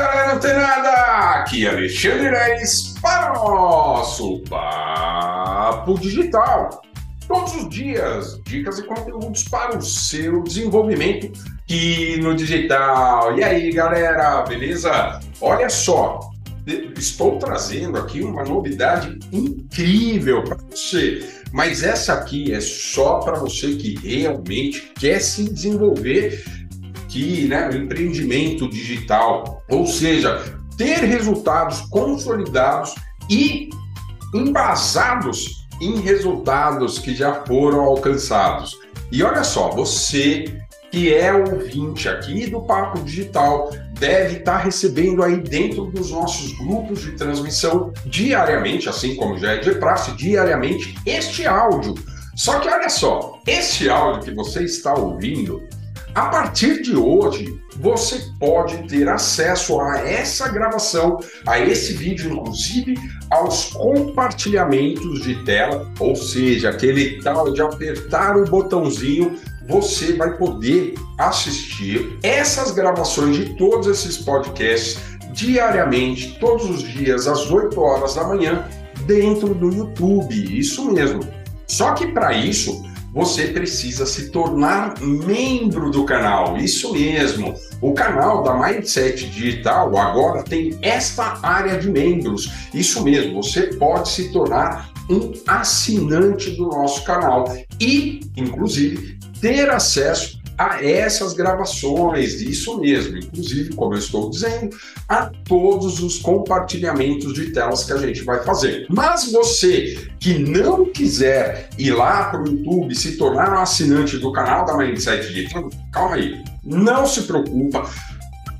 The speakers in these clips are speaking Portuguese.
galera antenada! Aqui é Alexandre Reis para o nosso Papo Digital. Todos os dias, dicas e conteúdos para o seu desenvolvimento aqui no digital. E aí, galera, beleza? Olha só, estou trazendo aqui uma novidade incrível para você. Mas essa aqui é só para você que realmente quer se desenvolver que né, o empreendimento digital, ou seja, ter resultados consolidados e embasados em resultados que já foram alcançados. E olha só, você que é ouvinte aqui do Papo Digital deve estar recebendo aí dentro dos nossos grupos de transmissão diariamente, assim como já é de praxe, diariamente, este áudio. Só que olha só, esse áudio que você está ouvindo, a partir de hoje, você pode ter acesso a essa gravação, a esse vídeo, inclusive aos compartilhamentos de tela, ou seja, aquele tal de apertar o botãozinho, você vai poder assistir essas gravações de todos esses podcasts diariamente, todos os dias, às 8 horas da manhã, dentro do YouTube. Isso mesmo. Só que para isso, você precisa se tornar membro do canal. Isso mesmo. O canal da Mindset Digital agora tem esta área de membros. Isso mesmo, você pode se tornar um assinante do nosso canal e, inclusive, ter acesso a essas gravações, isso mesmo, inclusive, como eu estou dizendo, a todos os compartilhamentos de telas que a gente vai fazer. Mas você que não quiser ir lá para o YouTube se tornar um assinante do canal da Mindset Digital, calma aí, não se preocupa,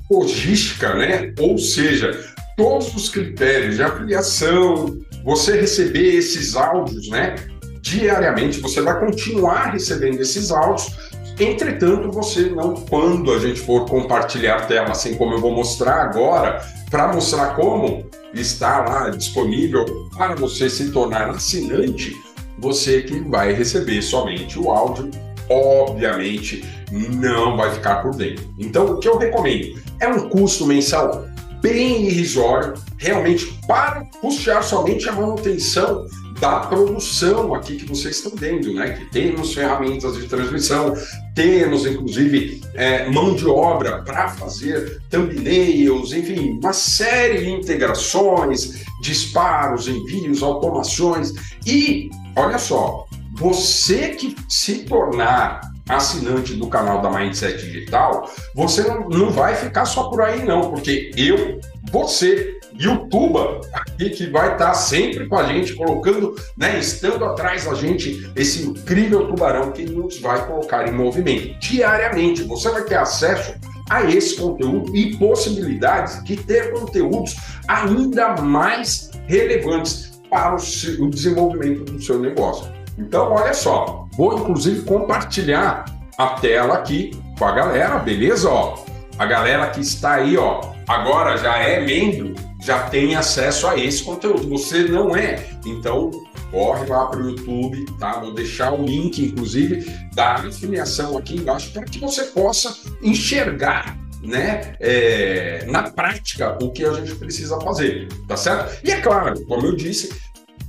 logística, né? Ou seja, todos os critérios de afiliação, você receber esses áudios, né? Diariamente, você vai continuar recebendo esses áudios Entretanto, você não, quando a gente for compartilhar tela, assim como eu vou mostrar agora, para mostrar como está lá disponível para você se tornar assinante, você que vai receber somente o áudio, obviamente não vai ficar por dentro. Então, o que eu recomendo é um custo mensal bem irrisório, realmente para puxar somente a manutenção da produção aqui que vocês estão vendo, né? Que temos ferramentas de transmissão, temos inclusive é, mão de obra para fazer thumbnails, enfim, uma série de integrações, disparos, envios, automações e olha só, você que se tornar assinante do canal da Mindset Digital, você não, não vai ficar só por aí não, porque eu, você Youtuba aqui que vai estar sempre com a gente, colocando, né, estando atrás da gente, esse incrível tubarão que nos vai colocar em movimento diariamente. Você vai ter acesso a esse conteúdo e possibilidades de ter conteúdos ainda mais relevantes para o desenvolvimento do seu negócio. Então, olha só, vou inclusive compartilhar a tela aqui com a galera, beleza? Ó, a galera que está aí, ó, agora já é membro já tem acesso a esse conteúdo. Você não é, então corre lá para o YouTube, tá? Vou deixar o link, inclusive, da afiliação aqui embaixo para que você possa enxergar né, é, na prática o que a gente precisa fazer, tá certo? E é claro, como eu disse,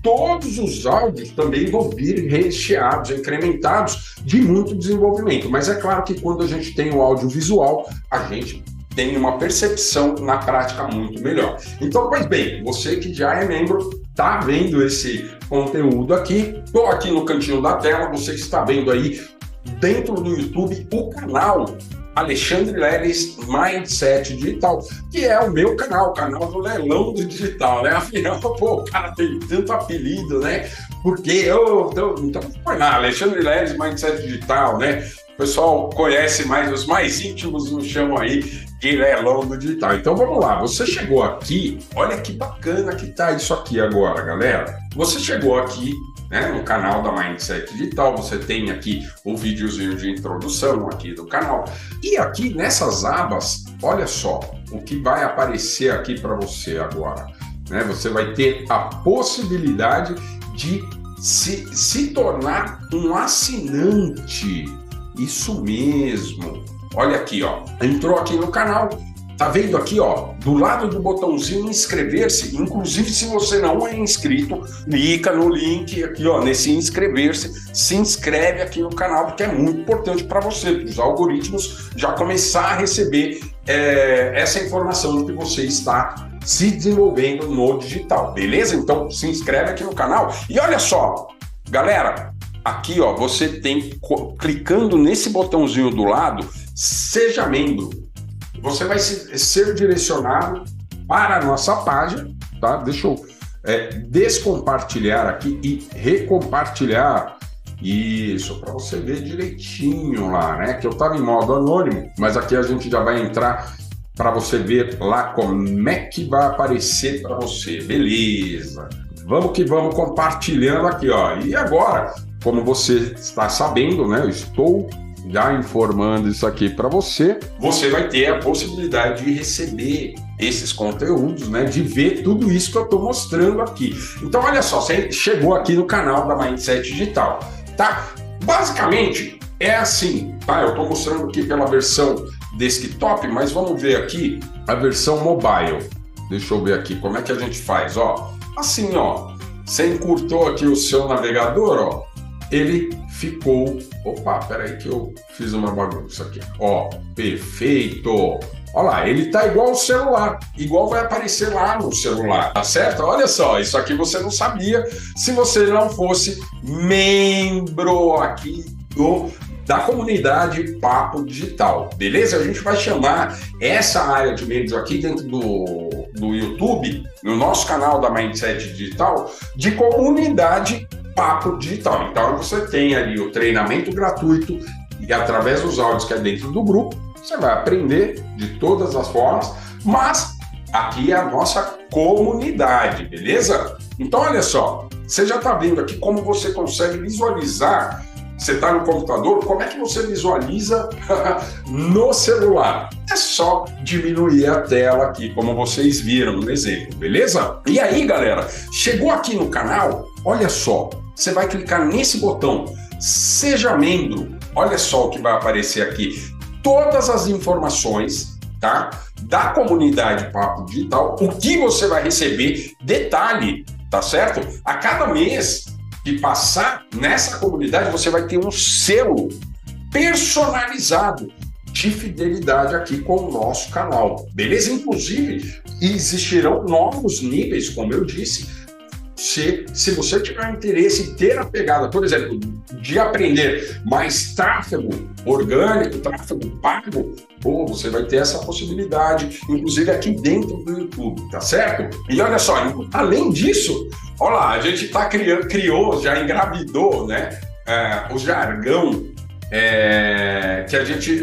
todos os áudios também vão vir recheados, incrementados de muito desenvolvimento. Mas é claro que quando a gente tem o audiovisual, a gente tem uma percepção na prática muito melhor. Então, pois bem, você que já é membro, está vendo esse conteúdo aqui, estou aqui no cantinho da tela, você está vendo aí dentro do YouTube o canal Alexandre Leles Mindset Digital, que é o meu canal, o canal do leilão do digital, né? Afinal, pô, o cara tem tanto apelido, né? Porque eu, então, então foi lá, Alexandre Leles Mindset Digital, né? O pessoal conhece mais, os mais íntimos nos chamam aí de leilão do digital. Então vamos lá, você chegou aqui, olha que bacana que tá isso aqui agora, galera. Você chegou aqui né, no canal da Mindset Digital, você tem aqui o videozinho de introdução aqui do canal. E aqui nessas abas, olha só o que vai aparecer aqui para você agora. Né? Você vai ter a possibilidade de se, se tornar um assinante. Isso mesmo. Olha aqui, ó. Entrou aqui no canal, Tá vendo aqui, ó, do lado do botãozinho inscrever-se, inclusive se você não é inscrito, clica no link aqui, ó, nesse inscrever-se, se inscreve aqui no canal, porque é muito importante para você, para os algoritmos já começar a receber é, essa informação de que você está se desenvolvendo no digital, beleza? Então se inscreve aqui no canal e olha só, galera, aqui ó, você tem clicando nesse botãozinho do lado, seja membro. Você vai ser direcionado para a nossa página, tá? Deixa eu é, descompartilhar aqui e recompartilhar. Isso, para você ver direitinho lá, né? Que eu estava em modo anônimo, mas aqui a gente já vai entrar para você ver lá como é que vai aparecer para você. Beleza. Vamos que vamos compartilhando aqui, ó. E agora, como você está sabendo, né? Eu estou já informando isso aqui para você. Você vai ter a possibilidade de receber esses conteúdos, né? De ver tudo isso que eu estou mostrando aqui. Então, olha só, você chegou aqui no canal da Mindset Digital, tá? Basicamente é assim, tá? Eu estou mostrando aqui pela versão desktop, mas vamos ver aqui a versão mobile. Deixa eu ver aqui como é que a gente faz, ó. Assim, ó. Você encurtou aqui o seu navegador, ó ele ficou. Opa, peraí que eu fiz uma bagunça aqui. Ó, perfeito. Olha lá, ele tá igual o celular, igual vai aparecer lá no celular, tá certo? Olha só, isso aqui você não sabia se você não fosse membro aqui do da comunidade Papo Digital, beleza? A gente vai chamar essa área de membros aqui dentro do, do YouTube, no nosso canal da Mindset Digital, de comunidade Papo Digital. Então você tem ali o treinamento gratuito e através dos áudios que é dentro do grupo, você vai aprender de todas as formas, mas aqui é a nossa comunidade, beleza? Então olha só, você já está vendo aqui como você consegue visualizar você está no computador, como é que você visualiza no celular? É só diminuir a tela aqui, como vocês viram no exemplo, beleza? E aí, galera, chegou aqui no canal, olha só, você vai clicar nesse botão, seja membro. Olha só o que vai aparecer aqui. Todas as informações, tá? Da comunidade Papo Digital, o que você vai receber, detalhe, tá certo? A cada mês que passar nessa comunidade, você vai ter um selo personalizado de fidelidade aqui com o nosso canal, beleza? Inclusive, existirão novos níveis, como eu disse, se, se você tiver interesse em ter a pegada, por exemplo, de aprender mais tráfego orgânico, tráfego pago, pô, você vai ter essa possibilidade, inclusive aqui dentro do YouTube, tá certo? E olha só, além disso, olha lá, a gente tá criando, criou, já engravidou, né? É, o jargão é, que a gente.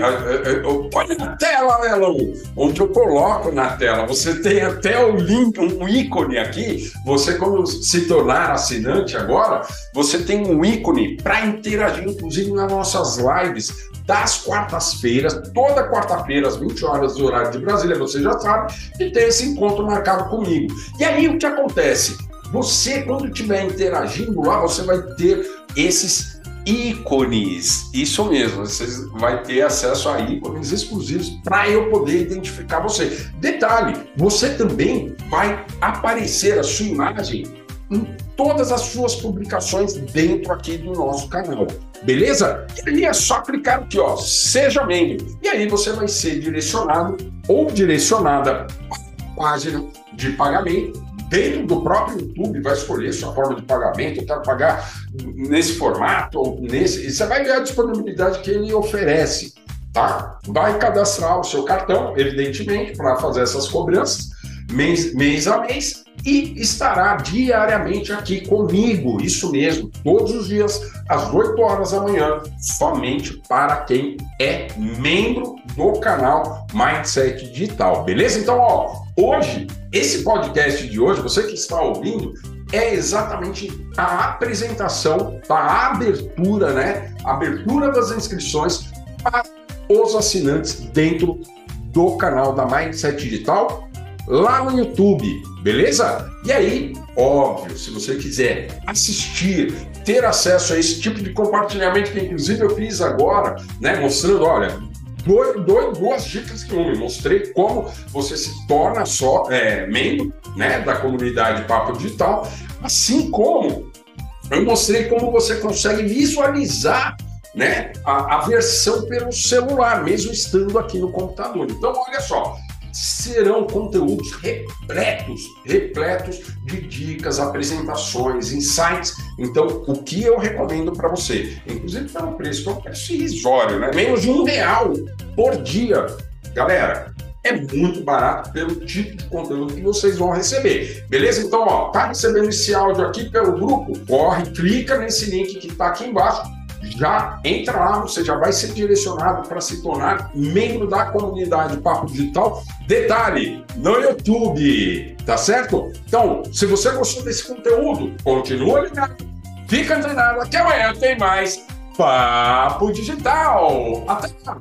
Olha na tela, Melão, onde eu coloco na tela. Você tem até o link, um ícone aqui. Você, quando se tornar assinante agora, você tem um ícone para interagir, inclusive nas nossas lives das quartas-feiras, toda quarta-feira, às 20 horas do horário de Brasília, você já sabe, e tem esse encontro marcado comigo. E aí o que acontece? Você, quando estiver interagindo lá, você vai ter esses ícones. Isso mesmo, você vai ter acesso a ícones exclusivos para eu poder identificar você. Detalhe, você também vai aparecer a sua imagem em todas as suas publicações dentro aqui do nosso canal. Beleza? E aí é só clicar aqui, ó, seja membro. E aí você vai ser direcionado ou direcionada à página de pagamento dentro do próprio YouTube vai escolher sua forma de pagamento, eu quero pagar nesse formato ou nesse, e você vai ver a disponibilidade que ele oferece, tá? Vai cadastrar o seu cartão, evidentemente, para fazer essas cobranças mês, mês a mês e estará diariamente aqui comigo, isso mesmo, todos os dias, às 8 horas da manhã, somente para quem é membro do canal Mindset Digital, beleza? Então, ó, hoje, esse podcast de hoje, você que está ouvindo, é exatamente a apresentação, a abertura, né? Abertura das inscrições para os assinantes dentro do canal da Mindset Digital lá no YouTube, beleza? E aí, óbvio, se você quiser assistir, ter acesso a esse tipo de compartilhamento que inclusive eu fiz agora, né, mostrando, olha, dois, duas dicas que uma. Mostrei como você se torna só é, membro né, da comunidade Papo Digital, assim como eu mostrei como você consegue visualizar né, a, a versão pelo celular, mesmo estando aqui no computador. Então, olha só, serão conteúdos repletos, repletos de dicas, apresentações, insights. Então, o que eu recomendo para você? Inclusive pelo preço, que é um preço irrisório, né? Menos de um real por dia. Galera, é muito barato pelo tipo de conteúdo que vocês vão receber. Beleza? Então, ó, tá recebendo esse áudio aqui pelo grupo? Corre, clica nesse link que está aqui embaixo já entra lá, você já vai ser direcionado para se tornar membro da comunidade Papo Digital. Detalhe, no YouTube, tá certo? Então, se você gostou desse conteúdo, continua ligado, fica antenado, que amanhã tem mais Papo Digital. Até lá!